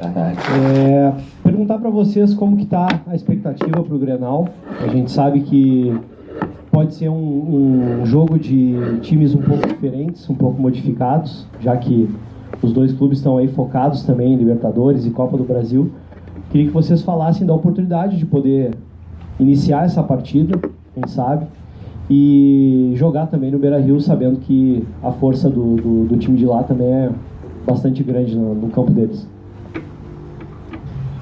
É, perguntar para vocês como que está a expectativa para o Grenal. A gente sabe que pode ser um, um, jogo de times um pouco diferentes, um pouco modificados, já que os dois clubes estão aí focados também em Libertadores e Copa do Brasil. Queria que vocês falassem da oportunidade de poder iniciar essa partida, quem sabe, e jogar também no Beira Rio, sabendo que a força do, do, do time de lá também é bastante grande no, no campo deles.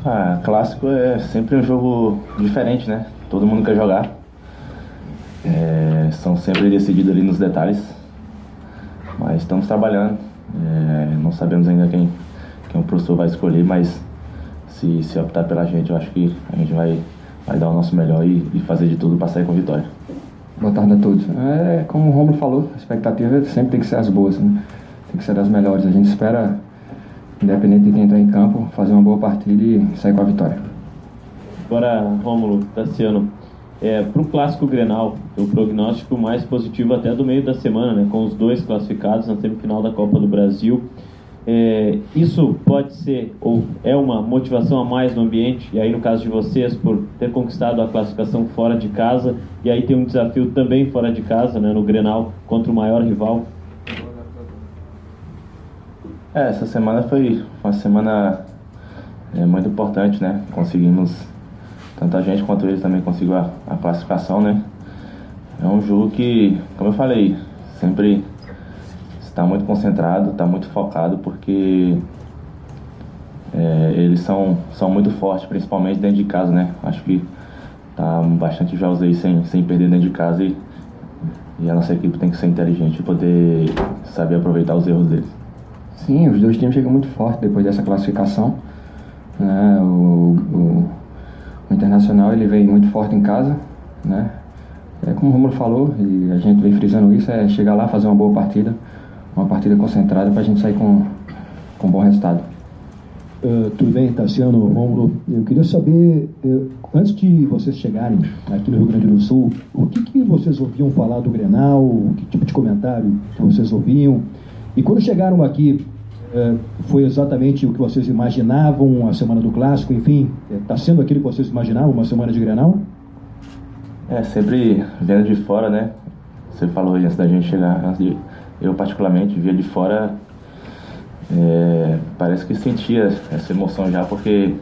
Ah, clássico é sempre um jogo diferente, né? Todo mundo quer jogar. É, são sempre decididos ali nos detalhes. Mas estamos trabalhando. É, não sabemos ainda quem, quem o professor vai escolher, mas se, se optar pela gente, eu acho que a gente vai, vai dar o nosso melhor e, e fazer de tudo para sair com vitória. Boa tarde a todos. É, como o Romulo falou, a expectativa sempre tem que ser as boas, né? tem que ser das melhores. A gente espera, independente de quem entrar em campo, fazer uma boa partida e sair com a vitória. Agora, Rômulo, Tassiano, é, para o clássico Grenal, o prognóstico mais positivo até do meio da semana, né, com os dois classificados na semifinal da Copa do Brasil. É, isso pode ser ou é uma motivação a mais no ambiente, e aí no caso de vocês, por ter conquistado a classificação fora de casa, e aí tem um desafio também fora de casa, né, no Grenal, contra o maior rival. É, essa semana foi uma semana é, muito importante, né? Conseguimos, tanto a gente quanto eles também conseguiu a, a classificação, né? É um jogo que, como eu falei, sempre está muito concentrado, está muito focado, porque é, eles são, são muito fortes, principalmente dentro de casa, né? Acho que tá bastante jogos aí sem, sem perder dentro de casa e, e a nossa equipe tem que ser inteligente e poder saber aproveitar os erros deles. Sim, os dois times chegam muito forte depois dessa classificação. Né? O, o, o, Internacional ele veio muito forte em casa, né? É como o Romulo falou, e a gente vem frisando isso, é chegar lá, fazer uma boa partida, uma partida concentrada para a gente sair com, com um bom resultado. Uh, tudo bem, Tassiano, Romulo. Eu queria saber, uh, antes de vocês chegarem aqui no Rio Grande do Sul, o que, que vocês ouviam falar do Grenal, que tipo de comentário vocês ouviam? E quando chegaram aqui, foi exatamente o que vocês imaginavam, a semana do Clássico, enfim, está sendo aquilo que vocês imaginavam, uma semana de Grenal? É, sempre vendo de fora, né? Você falou antes da gente chegar, eu particularmente via de fora, é, parece que sentia essa emoção já, porque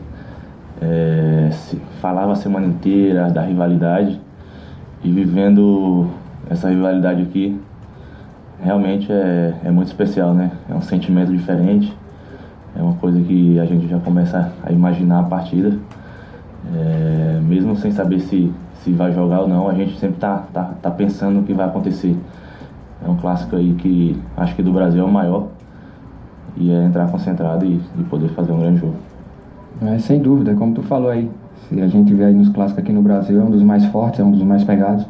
é, falava a semana inteira da rivalidade e vivendo essa rivalidade aqui, realmente é, é muito especial, né? É um sentimento diferente, é uma coisa que a gente já começa a imaginar a partida, é, mesmo sem saber se, se vai jogar ou não, a gente sempre tá, tá, tá pensando no que vai acontecer. É um clássico aí que acho que do Brasil é o maior. E é entrar concentrado e, e poder fazer um grande jogo. É, sem dúvida, como tu falou aí. Se a gente vê aí nos clássicos aqui no Brasil, é um dos mais fortes, é um dos mais pegados,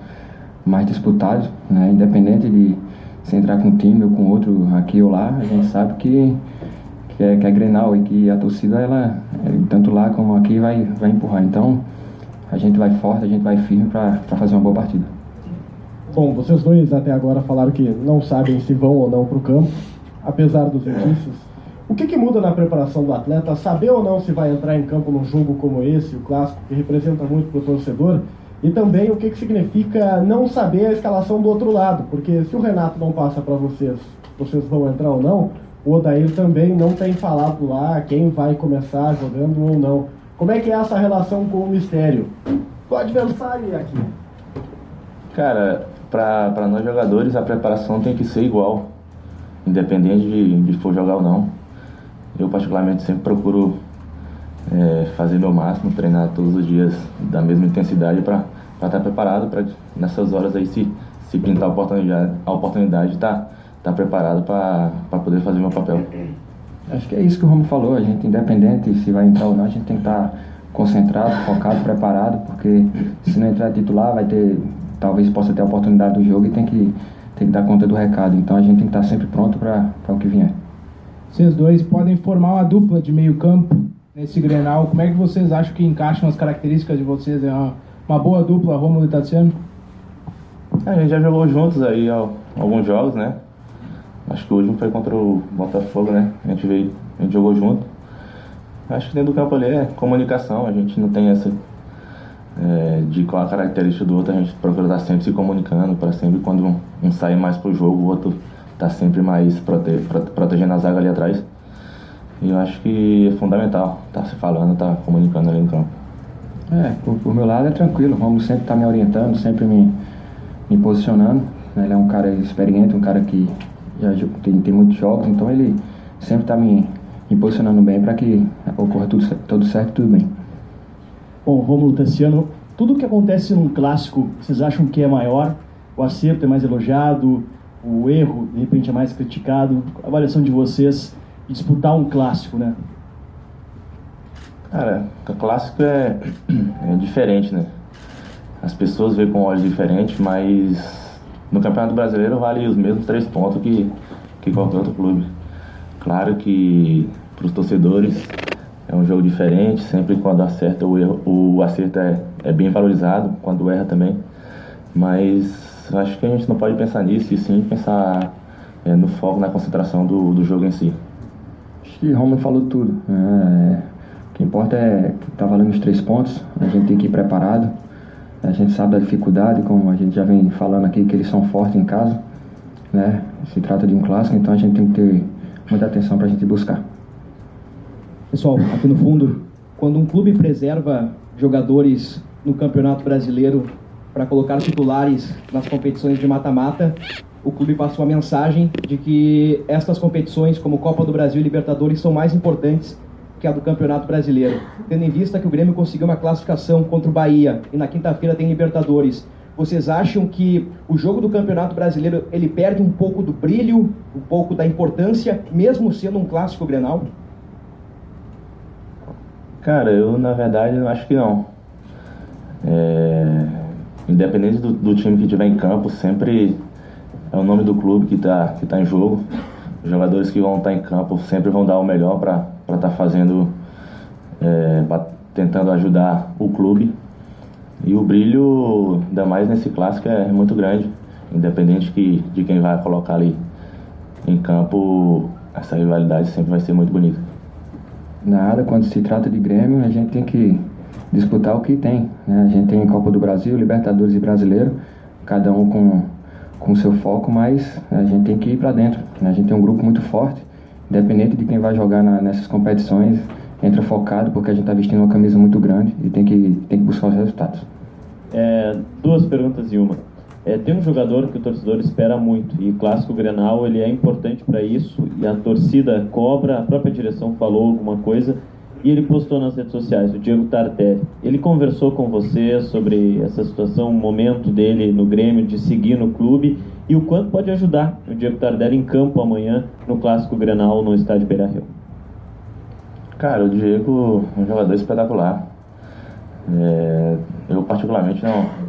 mais disputados, né? Independente de se entrar com um time ou com outro aqui ou lá, a gente sabe que, que, é, que é Grenal e que a torcida, ela, é, tanto lá como aqui, vai, vai empurrar. Então, a gente vai forte, a gente vai firme para fazer uma boa partida. Bom, vocês dois até agora falaram que não sabem se vão ou não para o campo, apesar dos indícios. O que, que, muda na preparação do atleta? Saber ou não se vai entrar em campo num jogo como esse, o clássico, que representa muito para o torcedor? E também o que, que significa não saber a escalação do outro lado? Porque se o Renato não passa para vocês, vocês vão entrar ou não, o Odair também não tem falado lá quem vai começar jogando ou não. Como é que é essa relação com o mistério? O adversário aqui. Cara, para nós jogadores a preparação tem que ser igual, independente de, de for jogar ou não. Eu particularmente sempre procuro é, fazer meu máximo, treinar todos os dias da mesma intensidade para estar tá preparado para nessas horas aí se, se pintar a oportunidade, a oportunidade estar tá, tá preparado para poder fazer meu papel. Acho que é isso que o Romo falou, a gente independente se vai entrar ou não, a gente tem que estar tá concentrado, focado, preparado, porque se não entrar titular vai ter talvez possa ter a oportunidade do jogo e tem que, tem que dar conta do recado. Então a gente tem que estar sempre pronto para o que vier. Vocês dois podem formar uma dupla de meio campo nesse Grenal. Como é que vocês acham que encaixam as características de vocês? É uma, uma boa dupla, Romulo e Tatsiano? A gente já jogou juntos aí alguns jogos, né? Acho que o último foi contra o Botafogo, né? A gente veio, a gente jogou junto. Acho que dentro do campo ali é comunicação, a gente não tem essa é, de qual a característica do outro, a gente procura estar sempre se comunicando, para sempre quando um, um sai mais pro jogo, o outro tá sempre mais prote, prote, protegendo a zaga ali atrás. E eu acho que é fundamental tá se falando, tá comunicando ali no campo. É, por meu lado é tranquilo, o Romulo sempre tá me orientando, sempre me, me posicionando. Né? Ele é um cara experiente, um cara que já tem, tem muitos jogos, então ele sempre tá me, me posicionando bem para que ocorra tudo, tudo certo tudo bem. Bom, Romulo Tassiano, tudo que acontece num clássico, vocês acham que é maior? O acerto é mais elogiado? O erro, de repente, é mais criticado? A avaliação de vocês de disputar um clássico, né? Cara, o clássico é, é diferente, né? As pessoas veem com olhos diferentes, mas no Campeonato Brasileiro vale os mesmos três pontos que, que qualquer outro clube. Claro que para os torcedores é um jogo diferente, sempre quando acerta o erro, o acerto é, é bem valorizado, quando erra também. Mas acho que a gente não pode pensar nisso e sim pensar é, no foco, na concentração do, do jogo em si. Acho que Romulo falou tudo. É, o que importa é que tá valendo os três pontos, a gente tem que ir preparado. A gente sabe da dificuldade, como a gente já vem falando aqui, que eles são fortes em casa. Né? Se trata de um clássico, então a gente tem que ter muita atenção para a gente buscar. Pessoal, aqui no fundo, quando um clube preserva jogadores no Campeonato Brasileiro para colocar titulares nas competições de mata-mata, o clube passa uma mensagem de que estas competições, como Copa do Brasil e Libertadores, são mais importantes que a do Campeonato Brasileiro. Tendo em vista que o Grêmio conseguiu uma classificação contra o Bahia e na quinta-feira tem Libertadores, vocês acham que o jogo do Campeonato Brasileiro ele perde um pouco do brilho, um pouco da importância, mesmo sendo um clássico Grenal? Cara, eu na verdade acho que não. É, independente do, do, time que tiver em campo, sempre é o nome do clube que está que tá em jogo. Os jogadores que vão estar tá em campo sempre vão dar o melhor para estar tá fazendo, é, tentando ajudar o clube. E o brilho, ainda mais nesse clássico, é muito grande. Independente que, de quem vai colocar ali em campo, essa rivalidade sempre vai ser muito bonita nada. Quando se trata de Grêmio, a gente tem que disputar o que tem. Né? A gente tem Copa do Brasil, Libertadores e Brasileiro, cada um com com seu foco, mas a gente tem que ir para dentro. Né? A gente tem um grupo muito forte, independente de quem vai jogar na, nessas competições, entra focado porque a gente está vestindo uma camisa muito grande e tem que, tem que buscar os resultados. É, duas perguntas em uma. É, tem um jogador que o torcedor espera muito e o clássico Grenal ele é importante para isso e a torcida cobra, a própria direção falou alguma coisa e ele postou nas redes sociais, o Diego Tardelli. Ele conversou com você sobre essa situação, o momento dele no Grêmio de seguir no clube e o quanto pode ajudar o Diego Tardelli em campo amanhã no clássico Grenal no estádio Beira-Rio. Cara, o Diego é um jogador espetacular. É, eu particularmente não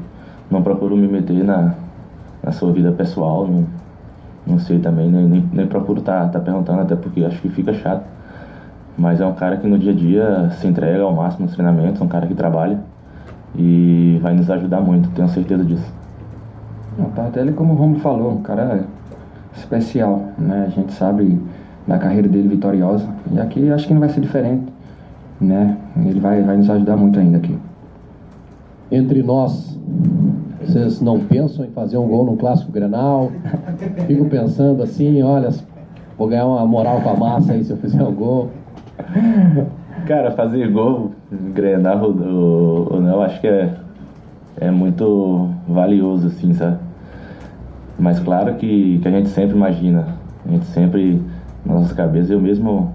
não procuro me meter na, na sua vida pessoal, não, não sei também, nem, nem, nem procuro estar tá, tá perguntando, até porque acho que fica chato. Mas é um cara que no dia a dia se entrega ao máximo nos treinamentos, é um cara que trabalha e vai nos ajudar muito, tenho certeza disso. O Tardelli, como o Romulo falou, um cara especial, né? A gente sabe da carreira dele vitoriosa e aqui acho que não vai ser diferente, né? Ele vai, vai nos ajudar muito ainda aqui. Entre nós, vocês não pensam em fazer um gol no Clássico Grenal? Fico pensando assim, olha, vou ganhar uma moral com a massa aí se eu fizer um gol. Cara, fazer gol, Grenal ou, ou não, acho que é, é muito valioso, assim, sabe? Mas claro que, que a gente sempre imagina, a gente sempre, na nossa cabeça, eu mesmo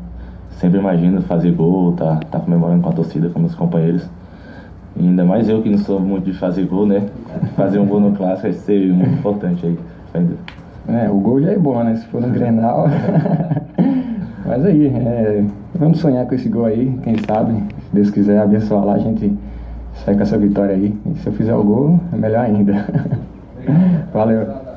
sempre imagino fazer gol, tá, tá comemorando com a torcida, com meus companheiros. E ainda mais eu que não sou muito de fazer gol, né? Fazer um gol no clássico vai ser muito importante aí. É, o gol já é bom, né? Se for no Grenal. Mas aí, é, vamos sonhar com esse gol aí, quem sabe, se Deus quiser abençoar lá, a gente sai com essa vitória aí. E se eu fizer o gol, é melhor ainda. Valeu.